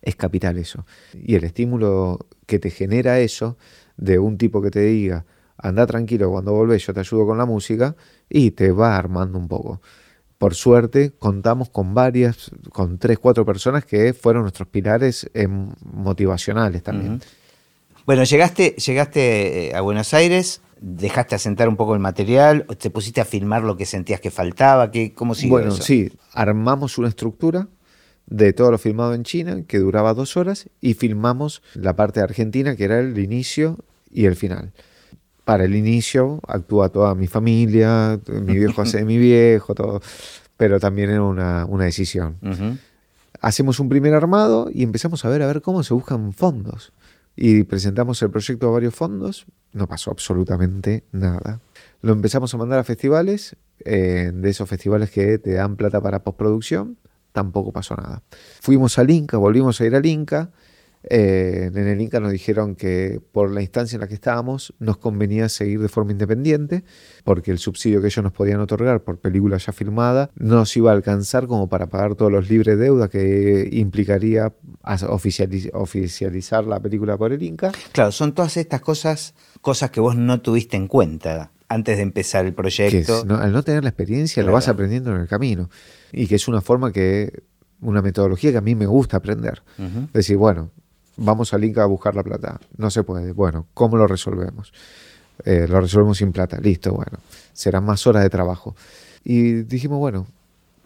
es capital eso. Y el estímulo que te genera eso, de un tipo que te diga, anda tranquilo, cuando volvés yo te ayudo con la música, y te va armando un poco. Por suerte, contamos con varias, con tres, cuatro personas que fueron nuestros pilares motivacionales también. Bueno, llegaste, llegaste eh, a Buenos Aires, dejaste asentar un poco el material, te pusiste a filmar lo que sentías que faltaba, ¿Qué, ¿cómo siguió Bueno, sí, armamos una estructura de todo lo filmado en China, que duraba dos horas, y filmamos la parte de Argentina, que era el inicio y el final. Para el inicio actúa toda mi familia, mi viejo hace de mi viejo, todo, pero también era una, decisión. Hacemos un primer armado y empezamos a ver a ver cómo se buscan fondos y presentamos el proyecto a varios fondos, no pasó absolutamente nada. Lo empezamos a mandar a festivales, eh, de esos festivales que te dan plata para postproducción, tampoco pasó nada. Fuimos al Inca, volvimos a ir al Inca, eh, en el Inca nos dijeron que por la instancia en la que estábamos nos convenía seguir de forma independiente porque el subsidio que ellos nos podían otorgar por película ya filmada no nos iba a alcanzar como para pagar todos los libres deuda que implicaría oficializar la película por el Inca. Claro, son todas estas cosas, cosas que vos no tuviste en cuenta antes de empezar el proyecto. al no tener la experiencia lo vas aprendiendo en el camino y que es una forma que una metodología que a mí me gusta aprender. Es decir, bueno, vamos al Inca a buscar la plata. No se puede. Bueno, ¿cómo lo resolvemos? Eh, lo resolvemos sin plata. Listo, bueno. Serán más horas de trabajo. Y dijimos, bueno,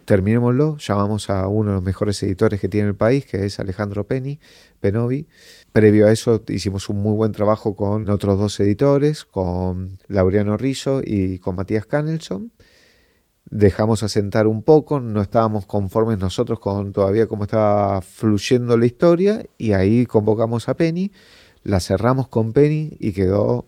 terminémoslo. Llamamos a uno de los mejores editores que tiene el país, que es Alejandro Penny, Penovi. Previo a eso hicimos un muy buen trabajo con otros dos editores, con Laureano Rizzo y con Matías Canelson dejamos asentar un poco, no estábamos conformes nosotros con todavía cómo estaba fluyendo la historia y ahí convocamos a Penny, la cerramos con Penny y quedó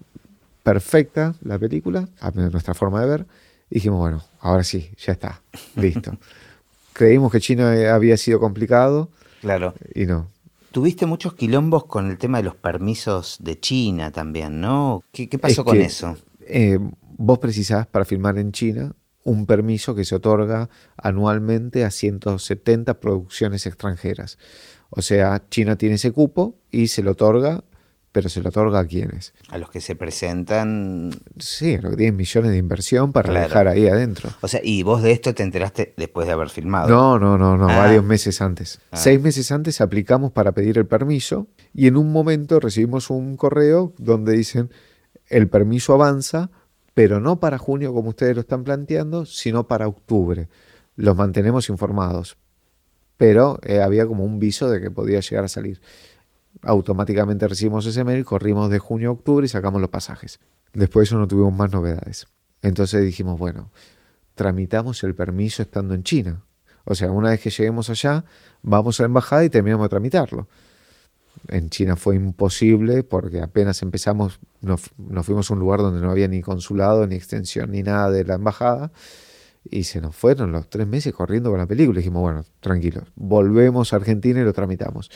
perfecta la película, a nuestra forma de ver, y dijimos, bueno, ahora sí, ya está, listo. Creímos que China había sido complicado. Claro. Y no. Tuviste muchos quilombos con el tema de los permisos de China también, ¿no? ¿Qué, pasó con eso? Eh, vos precisás para filmar en China un permiso que se otorga anualmente a 170 producciones extranjeras. O sea, China tiene ese cupo y se lo otorga, pero se lo otorga a quienes. A los que se presentan. Sí, a los que tienen millones de inversión para dejar ahí adentro. O sea, y vos de esto te enteraste después de haber filmado. No, no, no, no, ah. varios meses antes. Ah. Seis meses antes aplicamos para pedir el permiso y en un momento recibimos un correo donde dicen el permiso avanza pero no para junio como ustedes lo están planteando, sino para octubre. Los mantenemos informados, pero eh, había como un viso de que podía llegar a salir. Automáticamente recibimos ese mail, corrimos de junio a octubre y sacamos los pasajes. Después de eso no tuvimos más novedades. Entonces dijimos, bueno, tramitamos el permiso estando en China. O sea, una vez que lleguemos allá, vamos a la embajada y terminamos de tramitarlo. En China fue imposible porque apenas empezamos, nos, fuimos a un lugar donde no había ni consulado, ni extensión, ni nada de la embajada. Y se nos fueron los tres meses corriendo con la película. Dijimos, bueno, tranquilos, volvemos a Argentina y lo tramitamos.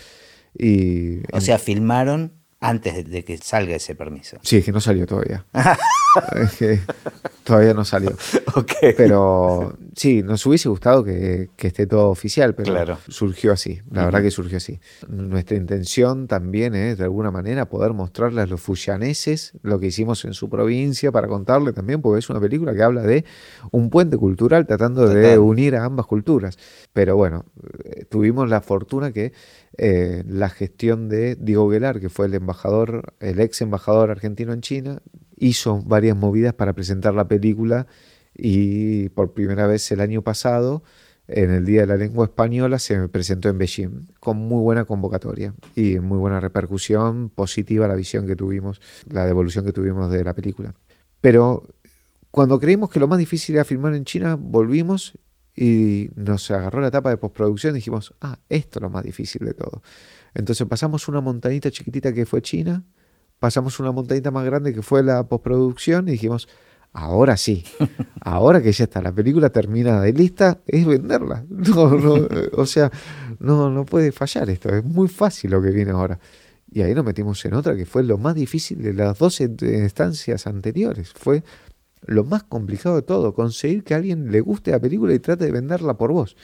Y, o sea, filmaron antes de que salga ese permiso. Sí, es que no salió todavía. todavía no salió. Ok. Pero sí, nos hubiese gustado que, que esté todo oficial, pero Claro. surgió así. La verdad que surgió así. Nuestra intención también es, de alguna manera, poder mostrarle a los fuyaneses lo que hicimos en su provincia para contarle también, porque es una película que habla de un puente cultural tratando de unir a ambas culturas. Pero bueno, eh, tuvimos la fortuna que eh, la gestión de Diego Guelar, que fue el embajador, el ex embajador argentino en China, hizo varias movidas para presentar la película y por primera vez el año pasado, en el Día de la Lengua Española, se presentó en Beijing con muy buena convocatoria y muy buena repercusión positiva la visión que tuvimos, la devolución que tuvimos de la película. Pero cuando creímos que lo más difícil era filmar en China, volvimos y nos agarró la etapa de postproducción y dijimos, ah, esto es lo más difícil de todo. Entonces pasamos una montañita chiquitita que fue China, pasamos una montañita más grande que fue la postproducción y dijimos, ahora sí, ahora que ya está la película terminada y lista, es venderla. No, no, o sea, no, no puede fallar esto, es muy fácil lo que viene ahora. Y ahí nos metimos en otra que fue lo más difícil de las dos instancias anteriores. Fue lo más complicado de todo, conseguir que a alguien le guste la película y trate de venderla por vos.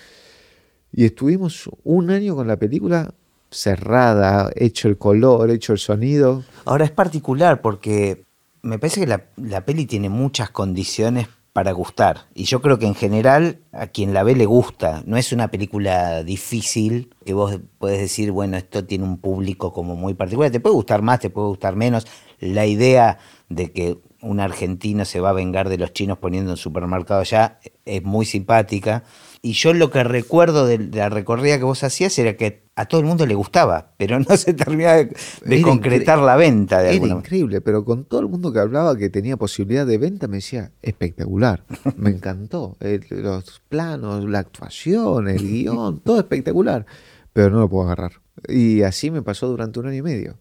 Y estuvimos un año con la película cerrada, hecho el color, hecho el sonido. Ahora es particular porque me parece que la, la peli tiene muchas condiciones para gustar. Y yo creo que en general a quien la ve le gusta. No es una película difícil que vos podés decir, bueno, esto tiene un público como muy particular. Te puede gustar más, te puede gustar menos. La idea de que un argentino se va a vengar de los chinos poniendo un supermercado allá es muy simpática. Y yo lo que recuerdo de la recorrida que vos hacías era que a todo el mundo le gustaba, pero no se terminaba de, concretar la venta de Era alguna manera. increíble, pero con todo el mundo que hablaba que tenía posibilidad de venta me decía, espectacular, me encantó, El- los planos, la actuación, el guion, todo espectacular, pero no lo puedo agarrar. Y así me pasó durante un año y medio.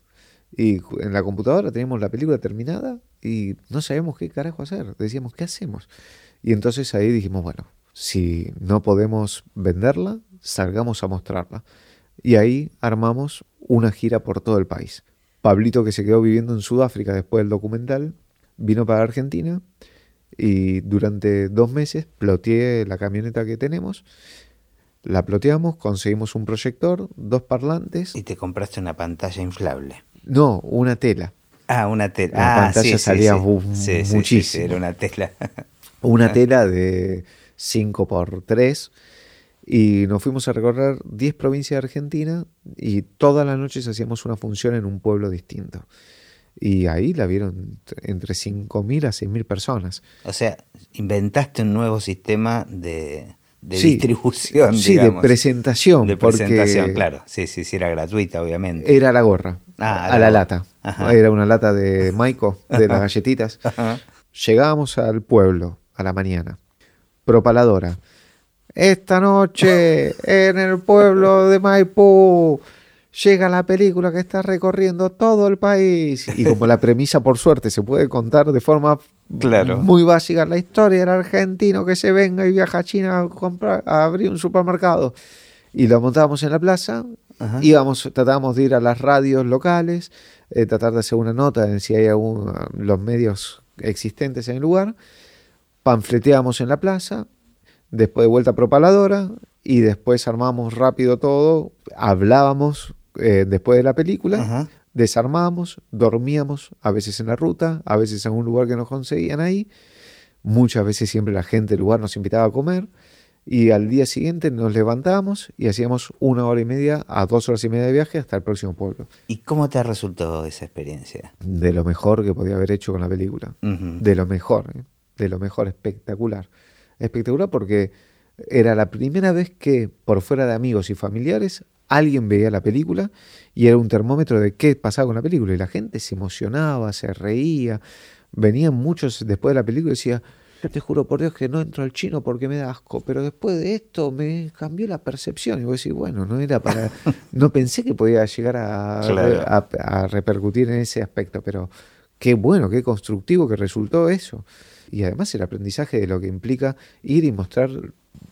Y en la computadora teníamos la película terminada y no sabíamos qué carajo hacer. Decíamos, ¿qué hacemos? Y entonces ahí dijimos, bueno, si no podemos venderla, salgamos a mostrarla. Y ahí armamos una gira por todo el país. Pablito, que se quedó viviendo en Sudáfrica después del documental, vino para Argentina y durante dos meses ploteé la camioneta que tenemos. La ploteamos, conseguimos un proyector, dos parlantes. Y te compraste una pantalla inflable. No, una tela. Ah, una tela. La ah, pantalla sí, salía sí. Sí, muchísimo. era una tela. Una tela de 5 por 3 y nos fuimos a recorrer 10 provincias de Argentina y todas las noches hacíamos una función en un pueblo distinto. Y ahí la vieron entre 5.000 a 6.000 personas. o sea, inventaste un nuevo sistema de, de Sí, distribución, Sí, digamos. de presentación. De porque presentación, claro. Sí, sí, sí, era gratuita, obviamente. Era la gorra, Ah, a la lata. Ajá. Era una lata de Maico, de las galletitas. Ajá. Llegábamos al pueblo a la mañana. Propaladora. Esta noche en el pueblo de Maipú llega la película que está recorriendo todo el país. Y como la premisa, por suerte, se puede contar de forma Claro. muy básica, la historia del argentino que se venga y viaja a China a, comprar, a abrir un supermercado. Y lo montábamos en la plaza, Ajá. íbamos, tratábamos de ir a las radios locales, eh, tratar de hacer una nota en si hay algún, los medios existentes en el lugar, panfleteábamos en la plaza, después de vuelta a propaladora y después armamos rápido todo, hablábamos eh, después de la película, Ajá. desarmábamos, dormíamos, a veces en la ruta, a veces en un lugar que nos conseguían ahí, muchas veces siempre la gente del lugar nos invitaba a comer y al día siguiente nos levantábamos y hacíamos una hora y media a dos horas y media de viaje hasta el próximo pueblo. ¿Y cómo te resultó esa experiencia? De lo mejor que podía haber hecho con la película. De lo mejor, ¿eh? de lo mejor, espectacular. Espectacular porque era la primera vez que por fuera de amigos y familiares alguien veía la película y era un termómetro de qué pasaba con la película. Y la gente se emocionaba, se reía. Venían muchos después de la película y decía, yo te juro por Dios que no entro al chino porque me da asco, pero después de esto me cambió la percepción. Y vos decís, bueno, no era para... No pensé que podía llegar a, Claro. a, a repercutir en ese aspecto, pero qué bueno, qué constructivo que resultó eso. Y además el aprendizaje de lo que implica ir y mostrar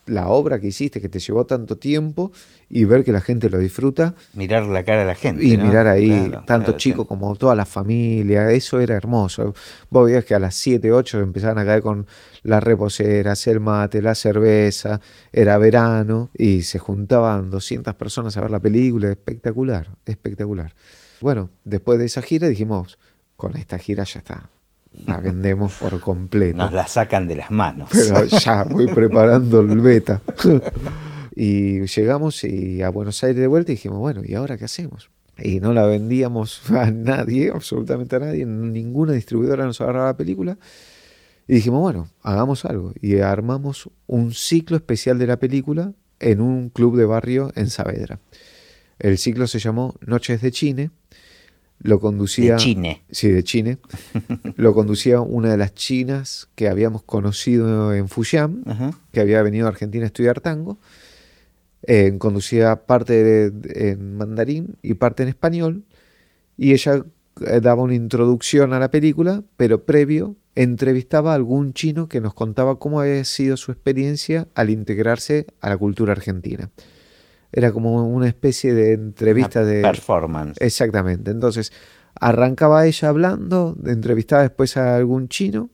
la obra que hiciste, que te llevó tanto tiempo, y ver que la gente lo disfruta. Mirar la cara a la gente. Y mirar ahí, tanto chicos como toda la familia, eso era hermoso. Vos veías que a las 7, 8 empezaban a caer con las reposeras, el mate, la cerveza, era verano, y se juntaban 200 personas a ver la película, espectacular, espectacular. Bueno, después de esa gira dijimos, con esta gira ya está, la vendemos por completo. Nos la sacan de las manos. Pero ya voy preparando el beta. y llegamos y a Buenos Aires de vuelta y dijimos, bueno, ¿y ahora qué hacemos? Y no la vendíamos a nadie, absolutamente a nadie, ninguna distribuidora nos agarraba la película. Y dijimos, bueno, hagamos algo. Y armamos un ciclo especial de la película en un club de barrio en Saavedra. El ciclo se llamó Noches de Chine lo conducía. De Chine. Sí, de Chine. lo conducía una de las chinas que habíamos conocido en Fujian, que había venido a Argentina a estudiar tango. Eh, conducía parte en mandarín y parte en español. Y ella eh, daba una introducción a la película, pero previo entrevistaba a algún chino que nos contaba cómo había sido su experiencia al integrarse a la cultura argentina. Era como una especie de entrevista de... Performance. Exactamente. Entonces, arrancaba ella hablando, entrevistaba después a algún chino,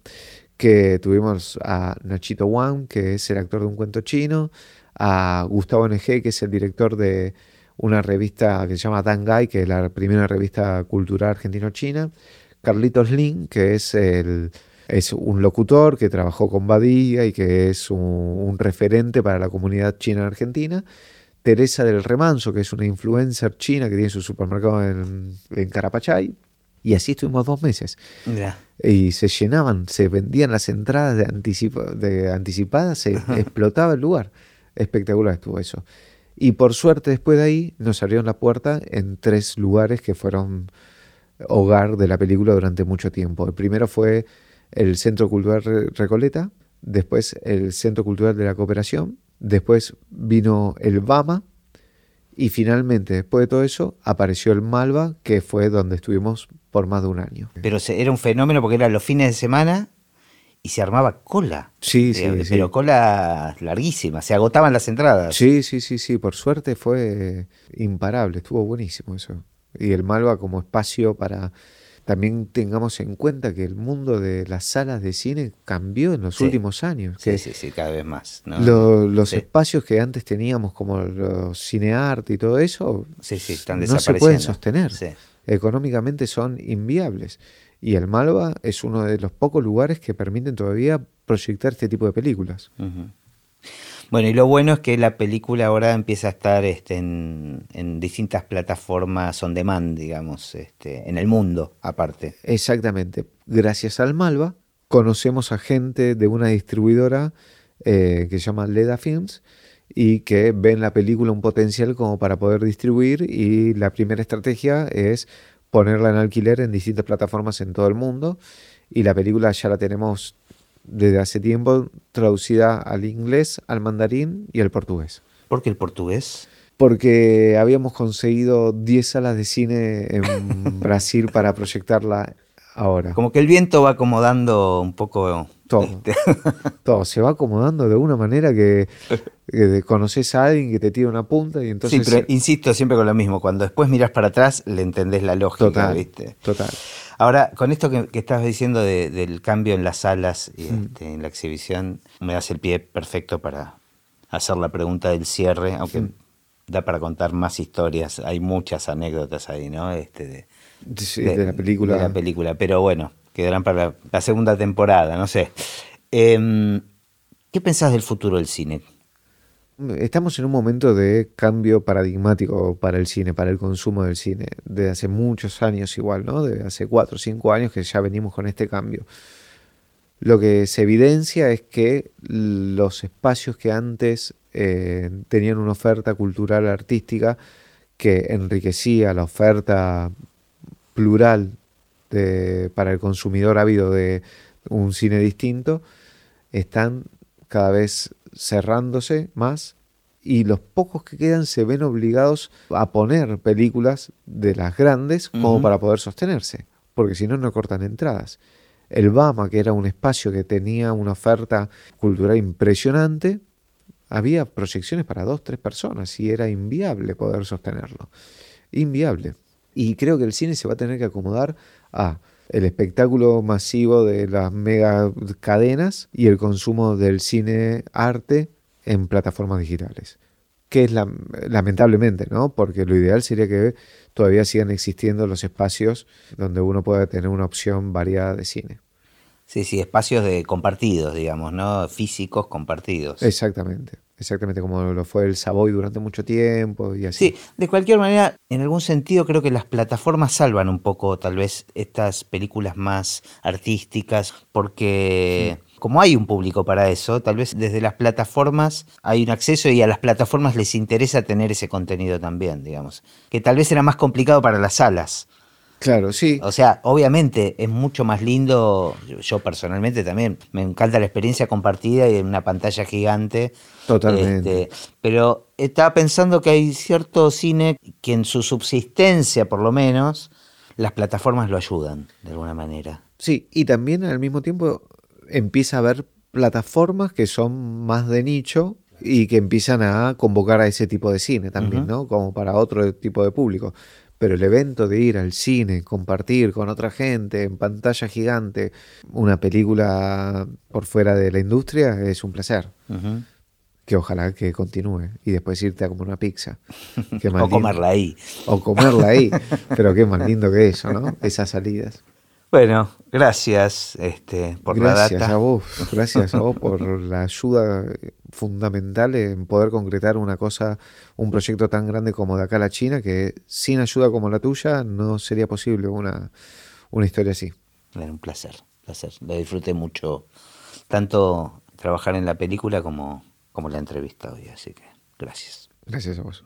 que tuvimos a Nachito Wang, que es el actor de un cuento chino, a Gustavo NG, que es el director de una revista que se llama Dangai, que es la primera revista cultural argentino-china, Carlitos Lin, que es el es un locutor que trabajó con Badía y que es un, un referente para la comunidad china en Argentina. Teresa del Remanso, que es una influencer china que tiene su supermercado en, Carapachay. Y así estuvimos dos meses. Y se llenaban, se vendían las entradas de, de anticipadas, se explotaba el lugar. Espectacular estuvo eso. Y por suerte después de ahí nos abrieron la puerta en tres lugares que fueron hogar de la película durante mucho tiempo. El primero fue el Centro Cultural Recoleta, después el Centro Cultural de la Cooperación después vino el Bama y finalmente, después de todo eso, apareció el Malva, que fue donde estuvimos por más de un año. Pero era un fenómeno porque eran los fines de semana y se armaba cola. Sí, sí, eh, Pero cola larguísima, se agotaban las entradas. Sí, sí, sí, sí, por suerte fue imparable, estuvo buenísimo eso. Y el Malva como espacio para también tengamos en cuenta que el mundo de las salas de cine cambió en los últimos años. Sí, sí, sí, cada vez más. los espacios que antes teníamos como los cinearte y todo eso no se pueden sostener. Económicamente son inviables. Y el Malva es uno de los pocos lugares que permiten todavía proyectar este tipo de películas. Bueno, y lo bueno es que la película ahora empieza a estar este, en, distintas plataformas on demand, digamos, este, en el mundo aparte. Exactamente. Gracias al Malva conocemos a gente de una distribuidora eh, que se llama Leda Films y que ven la película un potencial como para poder distribuir y la primera estrategia es ponerla en alquiler en distintas plataformas en todo el mundo y la película ya la tenemos desde hace tiempo traducida al inglés, al mandarín y al portugués. ¿Por qué el portugués? Porque habíamos conseguido 10 salas de cine en Brasil para proyectarla ahora. Como que el viento va acomodando un poco todo. Este. todo se va acomodando de una manera que, conoces a alguien que te tira una punta y entonces. Sí, pero insisto siempre con lo mismo. Cuando después miras para atrás, le entendés la lógica, total, ¿viste? Total. Ahora, con esto que, que estabas diciendo del cambio en las salas y este, en la exhibición, me das el pie perfecto para hacer la pregunta del cierre, aunque da para contar más historias. Hay muchas anécdotas ahí, ¿no? Este, de, de, la película. De la película, pero bueno, quedarán para la, segunda temporada, no sé. Em, ¿Qué pensás del futuro del cine? Estamos en un momento de cambio paradigmático para el cine, para el consumo del cine, desde hace muchos años igual, ¿no? Desde hace cuatro o cinco años que ya venimos con este cambio. Lo que se evidencia es que los espacios que antes eh, tenían una oferta cultural artística que enriquecía la oferta plural para el consumidor ávido de un cine distinto, están cada vez cerrándose más y los pocos que quedan se ven obligados a poner películas de las grandes como para poder sostenerse, porque si no, no cortan entradas. El Bama, que era un espacio que tenía una oferta cultural impresionante, había proyecciones para dos, tres personas y era inviable poder sostenerlo. Inviable. Y creo que el cine se va a tener que acomodar a el espectáculo masivo de las mega cadenas y el consumo del cine arte en plataformas digitales. Que es lamentablemente, ¿no? Porque lo ideal sería que todavía sigan existiendo los espacios donde uno pueda tener una opción variada de cine. Sí, sí, espacios de compartidos, digamos, ¿no? Físicos compartidos. Exactamente, exactamente como lo fue el Savoy durante mucho tiempo y así. Sí, de cualquier manera, en algún sentido creo que las plataformas salvan un poco tal vez estas películas más artísticas porque... Como hay un público para eso, tal vez desde las plataformas hay un acceso y a las plataformas les interesa tener ese contenido también, digamos. Que tal vez era más complicado para las salas. Claro, sí. O sea, obviamente es mucho más lindo, yo personalmente también, me encanta la experiencia compartida y en una pantalla gigante. Totalmente. Este, pero estaba pensando que hay cierto cine que en su subsistencia, por lo menos, las plataformas lo ayudan de alguna manera. Sí, y también al mismo tiempo empieza a haber plataformas que son más de nicho y que empiezan a convocar a ese tipo de cine también, ¿no? Como para otro tipo de público pero el evento de ir al cine, compartir con otra gente en pantalla gigante una película por fuera de la industria es un placer. Que ojalá que continúe y después irte a comer una pizza. o comerla ahí. O comerla ahí. pero qué más lindo que eso, ¿no? Esas salidas. Bueno, gracias este, por gracias la data. A vos, gracias a vos por la ayuda fundamental en poder concretar una cosa, un proyecto tan grande como de acá a la China, que sin ayuda como la tuya no sería posible una, una historia así. Era un placer, placer. Lo disfruté mucho, tanto trabajar en la película como, como la entrevista hoy, así que gracias. Gracias a vos.